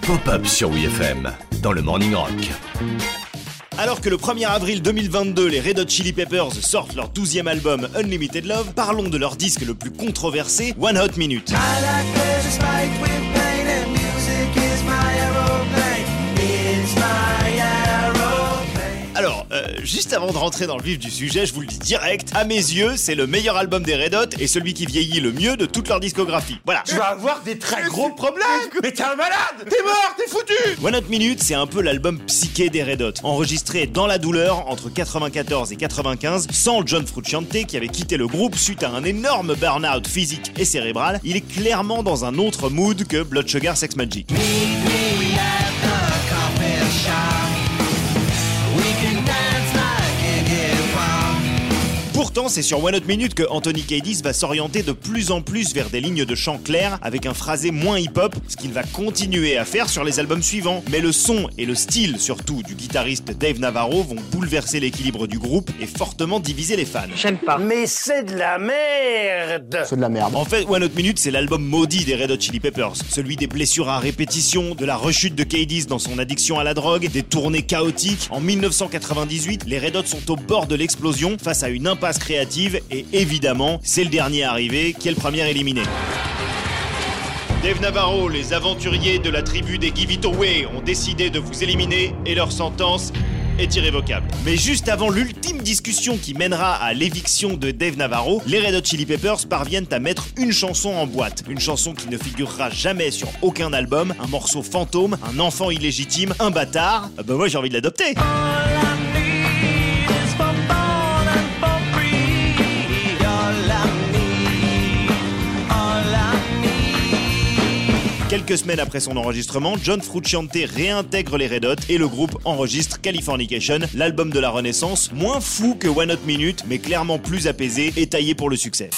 Pop-up sur WFM dans le Morning Rock. Alors que le 1er avril 2022, les Red Hot Chili Peppers sortent leur 12e album Unlimited Love, parlons de leur disque le plus controversé, One Hot Minute. Juste avant de rentrer dans le vif du sujet, je vous le dis direct, à mes yeux, c'est le meilleur album des Red Hot et celui qui vieillit le mieux de toute leur discographie. Voilà. Tu vas avoir des très gros problèmes Mais t'es un malade T'es mort T'es foutu One Hot Minute, c'est un peu l'album psyché des Red Hot, enregistré dans la douleur entre 94 et 95, sans John Frusciante qui avait quitté le groupe suite à un énorme burn-out physique et cérébral. Il est clairement dans un autre mood que Blood Sugar Sex Magic. Pourtant, c'est sur One Hot Minute que Anthony Kiedis va s'orienter de plus en plus vers des lignes de chant claires avec un phrasé moins hip-hop, ce qu'il va continuer à faire sur les albums suivants. Mais le son et le style, surtout du guitariste Dave Navarro, vont bouleverser l'équilibre du groupe et fortement diviser les fans. J'aime pas. Mais c'est de la merde C'est de la merde. En fait, One Hot Minute, c'est l'album maudit des Red Hot Chili Peppers. Celui des blessures à répétition, de la rechute de Kiedis dans son addiction à la drogue, des tournées chaotiques. En 1998, les Red Hot sont au bord de l'explosion face à une impasse et évidemment, c'est le dernier arrivé qui est le premier éliminé? Dave Navarro, les aventuriers de la tribu des Give It Away ont décidé de vous éliminer et leur sentence est irrévocable. Mais juste avant l'ultime discussion qui mènera à l'éviction de Dave Navarro, les Red Hot Chili Peppers parviennent à mettre une chanson en boîte. Une chanson qui ne figurera jamais sur aucun album, un morceau fantôme, un enfant illégitime, un bâtard. Ah bah moi j'ai envie de l'adopter. Quelques semaines après son enregistrement, John Frusciante réintègre les Red Hot et le groupe enregistre Californication, l'album de la renaissance, moins fou que One Hot Minute, mais clairement plus apaisé et taillé pour le succès.